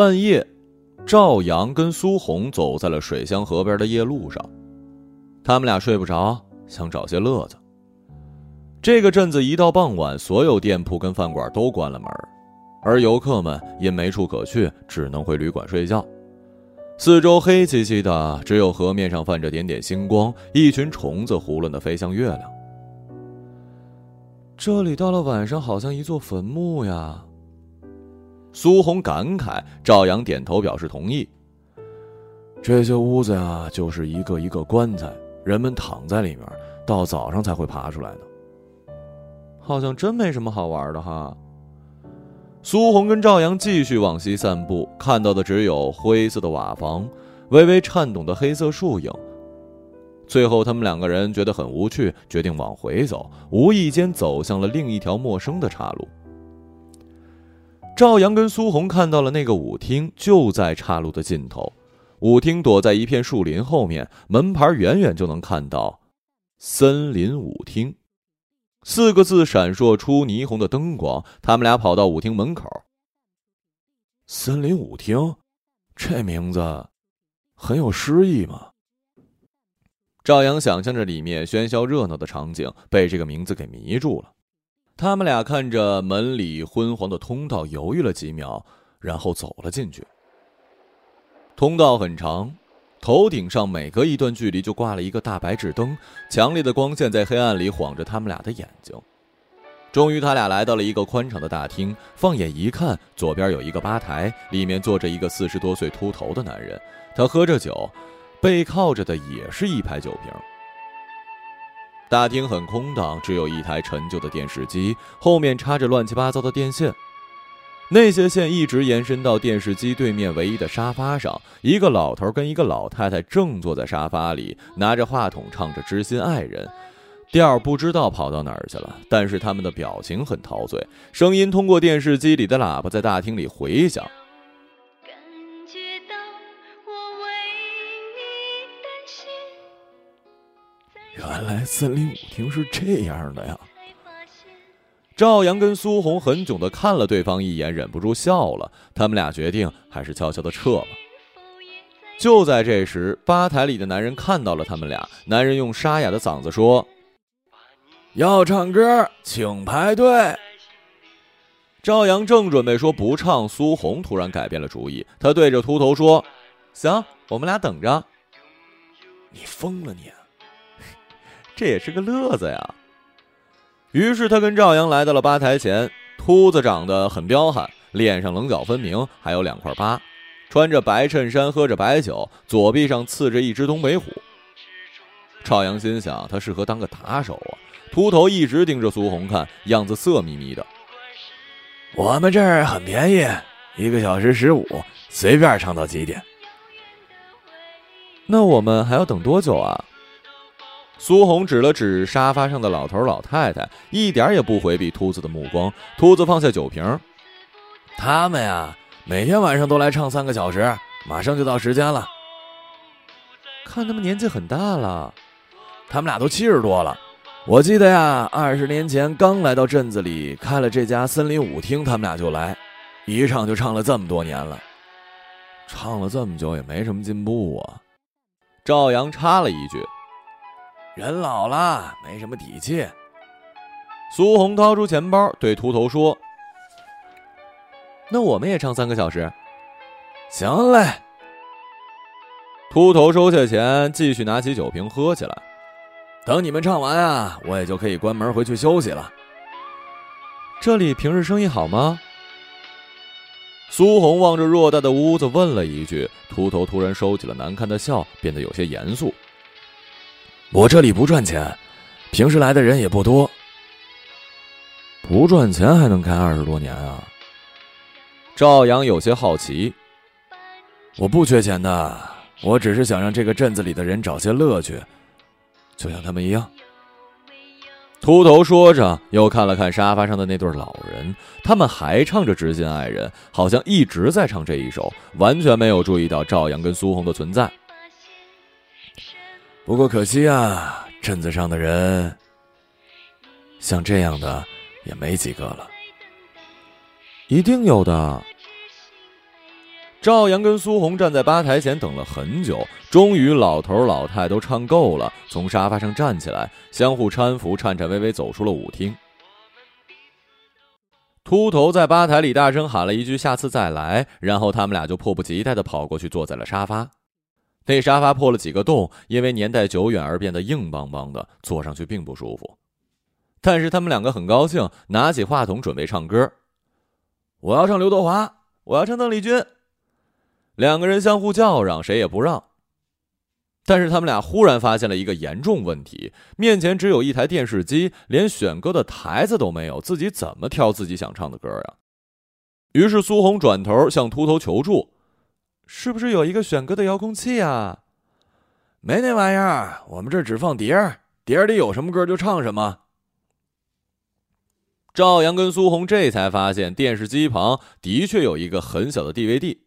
半夜，赵阳跟苏红走在了水乡河边的夜路上，他们俩睡不着，想找些乐子。这个镇子一到傍晚，所有店铺跟饭馆都关了门，而游客们因没处可去，只能回旅馆睡觉。四周黑漆漆的，只有河面上泛着点点星光，一群虫子胡乱的飞向月亮。这里到了晚上，好像一座坟墓呀。苏红感慨，赵阳点头表示同意。这些屋子呀，就是一个一个棺材，人们躺在里面，到早上才会爬出来的。好像真没什么好玩的哈。苏红跟赵阳继续往西散步，看到的只有灰色的瓦房，微微颤动的黑色树影。最后，他们两个人觉得很无趣，决定往回走，无意间走向了另一条陌生的岔路。赵阳跟苏红看到了那个舞厅，就在岔路的尽头。舞厅躲在一片树林后面，门牌远远就能看到“森林舞厅”。四个字闪烁出霓虹的灯光，他们俩跑到舞厅门口。森林舞厅，这名字很有诗意嘛。赵阳想象着里面喧嚣热闹的场景，被这个名字给迷住了。他们俩看着门里昏黄的通道，犹豫了几秒，然后走了进去。通道很长。头顶上每隔一段距离就挂了一个大白炽灯，强烈的光线在黑暗里晃着他们俩的眼睛。终于，他俩来到了一个宽敞的大厅。放眼一看，左边有一个吧台，里面坐着一个四十多岁秃头的男人，他喝着酒，背靠着的也是一排酒瓶。大厅很空荡，只有一台陈旧的电视机，后面插着乱七八糟的电线。那些线一直延伸到电视机对面唯一的沙发上，一个老头跟一个老太太正坐在沙发里，拿着话筒唱着《知心爱人》，调不知道跑到哪儿去了。但是他们的表情很陶醉，声音通过电视机里的喇叭在大厅里回响。原来森林舞厅是这样的呀。赵阳跟苏红很囧的看了对方一眼，忍不住笑了。他们俩决定还是悄悄的撤吧。就在这时，吧台里的男人看到了他们俩。男人用沙哑的嗓子说：“要唱歌，请排队。”赵阳正准备说不唱，苏红突然改变了主意。他对着秃头说：“行，我们俩等着。”你疯了你！这也是个乐子呀。于是他跟赵阳来到了吧台前，秃子长得很彪悍，脸上棱角分明，还有两块疤，穿着白衬衫，喝着白酒，左臂上刺着一只东北虎。赵阳心想，他适合当个打手啊。秃头一直盯着苏红看，样子色眯眯的。我们这儿很便宜，一个小时十五，随便唱到几点。那我们还要等多久啊？苏红指了指沙发上的老头老太太，一点也不回避秃子的目光。秃子放下酒瓶，他们呀，每天晚上都来唱三个小时，马上就到时间了。看他们年纪很大了，他们俩都七十多了。我记得呀，二十年前刚来到镇子里开了这家森林舞厅，他们俩就来，一唱就唱了这么多年了。唱了这么久也没什么进步啊。赵阳插了一句。人老了，没什么底气。苏红掏出钱包，对秃头说：“那我们也唱三个小时。”行嘞。秃头收下钱，继续拿起酒瓶喝起来。等你们唱完啊，我也就可以关门回去休息了。这里平日生意好吗？苏红望着偌大的屋子问了一句。秃头突然收起了难看的笑，变得有些严肃。我这里不赚钱，平时来的人也不多。不赚钱还能开二十多年啊？赵阳有些好奇。我不缺钱的，我只是想让这个镇子里的人找些乐趣，就像他们一样。秃头说着，又看了看沙发上的那对老人，他们还唱着《知心爱人》，好像一直在唱这一首，完全没有注意到赵阳跟苏红的存在。不过可惜啊，镇子上的人像这样的也没几个了。一定有的。赵阳跟苏红站在吧台前等了很久，终于老头老太都唱够了，从沙发上站起来，相互搀扶，颤颤巍巍走出了舞厅。秃头在吧台里大声喊了一句：“下次再来。”然后他们俩就迫不及待的跑过去，坐在了沙发。那沙发破了几个洞，因为年代久远而变得硬邦邦的，坐上去并不舒服。但是他们两个很高兴，拿起话筒准备唱歌。我要唱刘德华，我要唱邓丽君。两个人相互叫嚷，谁也不让。但是他们俩忽然发现了一个严重问题：面前只有一台电视机，连选歌的台子都没有，自己怎么挑自己想唱的歌啊？于是苏红转头向秃头求助：“是不是有一个选歌的遥控器啊？”“没那玩意儿，我们这只放碟儿，碟儿里有什么歌就唱什么。”赵阳跟苏红这才发现，电视机旁的确有一个很小的 DVD。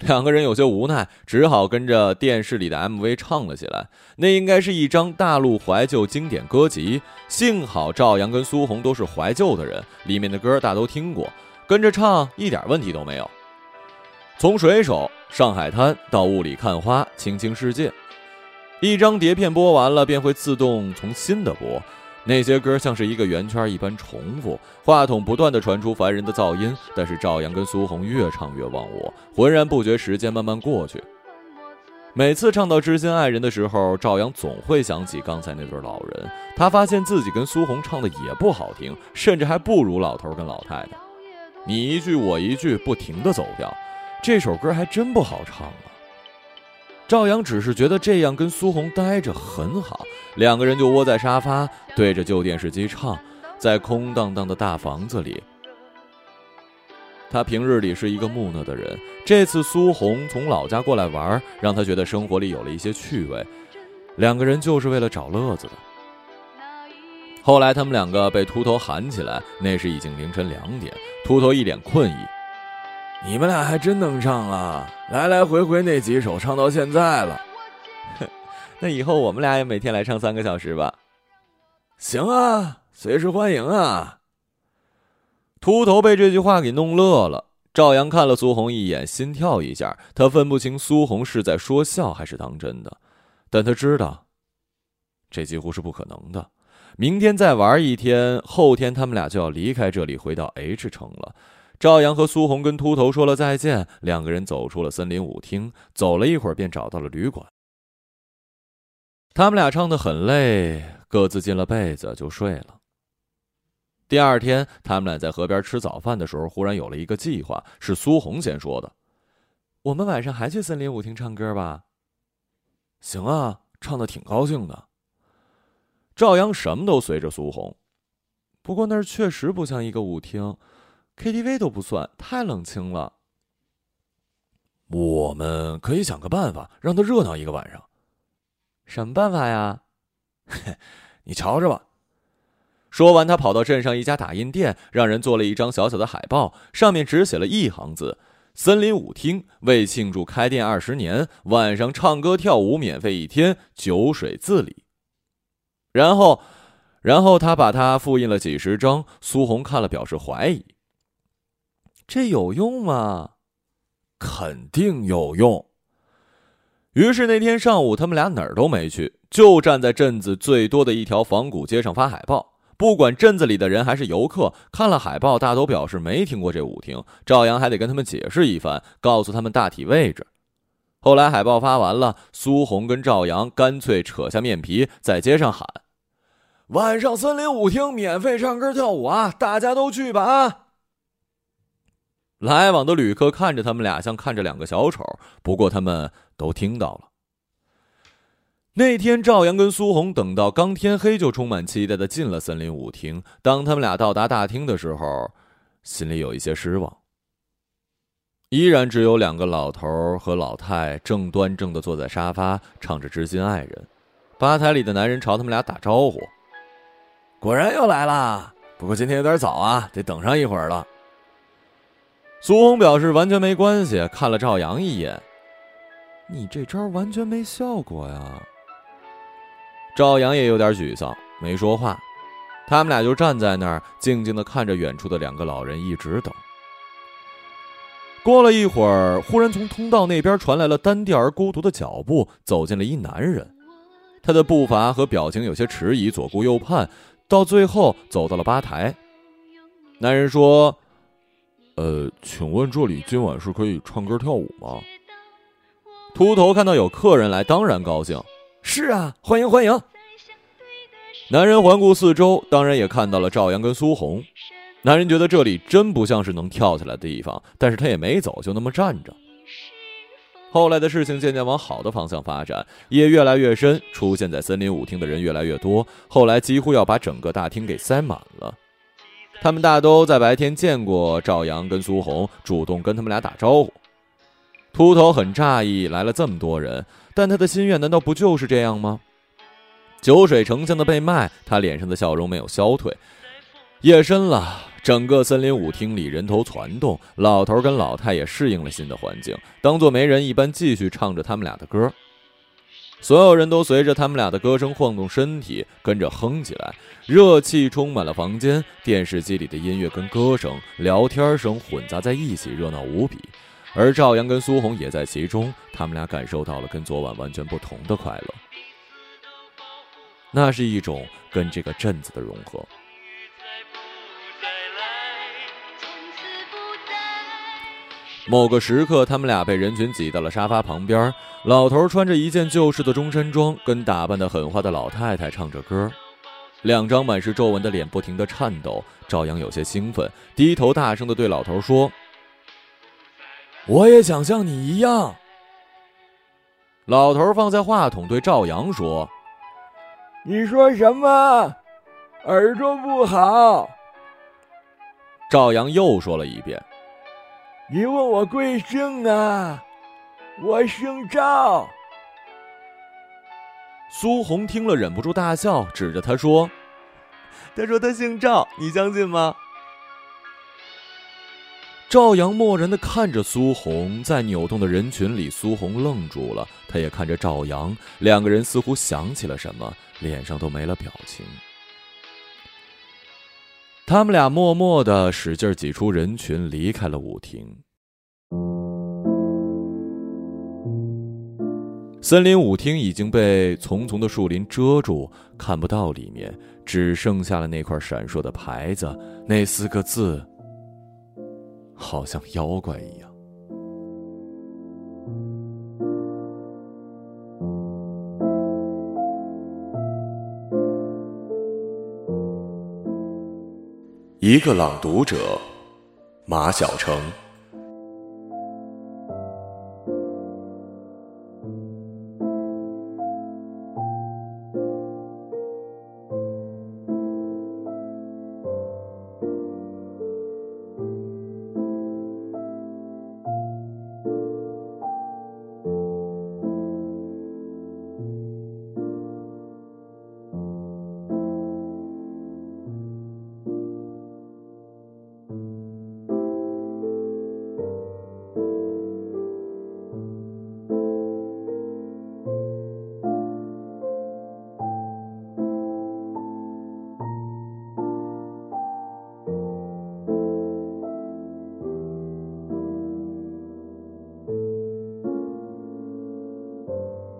两个人有些无奈，只好跟着电视里的 MV 唱了起来。那应该是一张大陆怀旧经典歌集。幸好赵阳跟苏红都是怀旧的人，里面的歌大都听过，跟着唱一点问题都没有。从水手、上海滩到雾里看花、青青世界，一张碟片播完了便会自动从新的播。那些歌像是一个圆圈一般重复，话筒不断的传出烦人的噪音，但是赵阳跟苏红越唱越忘我，浑然不觉时间慢慢过去。每次唱到知心爱人的时候，赵阳总会想起刚才那对老人，他发现自己跟苏红唱的也不好听，甚至还不如老头跟老太太。你一句我一句，不停的走调，这首歌还真不好唱啊。赵阳只是觉得这样跟苏红待着很好，两个人就窝在沙发，对着旧电视机唱，在空荡荡的大房子里。他平日里是一个木讷的人，这次苏红从老家过来玩，让他觉得生活里有了一些趣味。两个人就是为了找乐子的。后来他们两个被秃头喊起来，那时已经凌晨两点，秃头一脸困意。你们俩还真能唱啊！来来回回那几首唱到现在了，那以后我们俩也每天来唱三个小时吧。行啊，随时欢迎啊！秃头被这句话给弄乐了。赵阳看了苏红一眼，心跳一下，他分不清苏红是在说笑还是当真的，但他知道，这几乎是不可能的。明天再玩一天，后天他们俩就要离开这里，回到 H 城了。赵阳和苏红跟秃头说了再见，两个人走出了森林舞厅，走了一会儿便找到了旅馆。他们俩唱得很累，各自进了被子就睡了。第二天，他们俩在河边吃早饭的时候，忽然有了一个计划，是苏红先说的：“我们晚上还去森林舞厅唱歌吧？”“行啊，唱的挺高兴的。”赵阳什么都随着苏红，不过那儿确实不像一个舞厅。KTV 都不算，太冷清了。我们可以想个办法，让他热闹一个晚上。什么办法呀？你瞧着吧。说完，他跑到镇上一家打印店，让人做了一张小小的海报，上面只写了一行字：“森林舞厅为庆祝开店二十年，晚上唱歌跳舞免费一天，酒水自理。”然后，然后他把它复印了几十张。苏红看了，表示怀疑。这有用吗？肯定有用。于是那天上午，他们俩哪儿都没去，就站在镇子最多的一条仿古街上发海报。不管镇子里的人还是游客，看了海报，大都表示没听过这舞厅。赵阳还得跟他们解释一番，告诉他们大体位置。后来海报发完了，苏红跟赵阳干脆扯下面皮，在街上喊：“晚上森林舞厅免费唱歌跳舞啊，大家都去吧啊！”来往的旅客看着他们俩，像看着两个小丑。不过他们都听到了。那天，赵阳跟苏红等到刚天黑，就充满期待的进了森林舞厅。当他们俩到达大厅的时候，心里有一些失望。依然只有两个老头和老太正端正的坐在沙发，唱着《知心爱人》。吧台里的男人朝他们俩打招呼：“果然又来了，不过今天有点早啊，得等上一会儿了。”苏红表示完全没关系，看了赵阳一眼：“你这招完全没效果呀。”赵阳也有点沮丧，没说话。他们俩就站在那儿，静静的看着远处的两个老人，一直等。过了一会儿，忽然从通道那边传来了单调而孤独的脚步，走进了一男人。他的步伐和表情有些迟疑，左顾右盼，到最后走到了吧台。男人说：“呃，请问这里今晚是可以唱歌跳舞吗？”秃头看到有客人来，当然高兴：“是啊，欢迎欢迎。”男人环顾四周，当然也看到了赵阳跟苏红。男人觉得这里真不像是能跳起来的地方，但是他也没走，就那么站着。后来的事情渐渐往好的方向发展，夜越来越深，出现在森林舞厅的人越来越多，后来几乎要把整个大厅给塞满了。他们大都在白天见过赵阳跟苏红，主动跟他们俩打招呼。秃头很诧异，来了这么多人，但他的心愿难道不就是这样吗？酒水成箱的被卖，他脸上的笑容没有消退。夜深了，整个森林舞厅里人头攒动，老头跟老太也适应了新的环境，当做没人一般继续唱着他们俩的歌。所有人都随着他们俩的歌声晃动身体，跟着哼起来，热气充满了房间。电视机里的音乐跟歌声、聊天声混杂在一起，热闹无比。而赵阳跟苏红也在其中，他们俩感受到了跟昨晚完全不同的快乐，那是一种跟这个镇子的融合。某个时刻，他们俩被人群挤到了沙发旁边。老头穿着一件旧式的中山装，跟打扮的很花的老太太唱着歌，两张满是皱纹的脸不停的颤抖。赵阳有些兴奋，低头大声的对老头说：“我也想像你一样。”老头放下话筒，对赵阳说：“你说什么？耳朵不好。”赵阳又说了一遍。你问我贵姓啊？我姓赵。苏红听了忍不住大笑，指着他说：“他说他姓赵，你相信吗？”赵阳漠然的看着苏红，在扭动的人群里，苏红愣住了，他也看着赵阳，两个人似乎想起了什么，脸上都没了表情。他们俩默默的使劲挤出人群，离开了舞厅。森林舞厅已经被丛丛的树林遮住，看不到里面，只剩下了那块闪烁的牌子，那四个字，好像妖怪一样。一个朗读者，马晓成。you.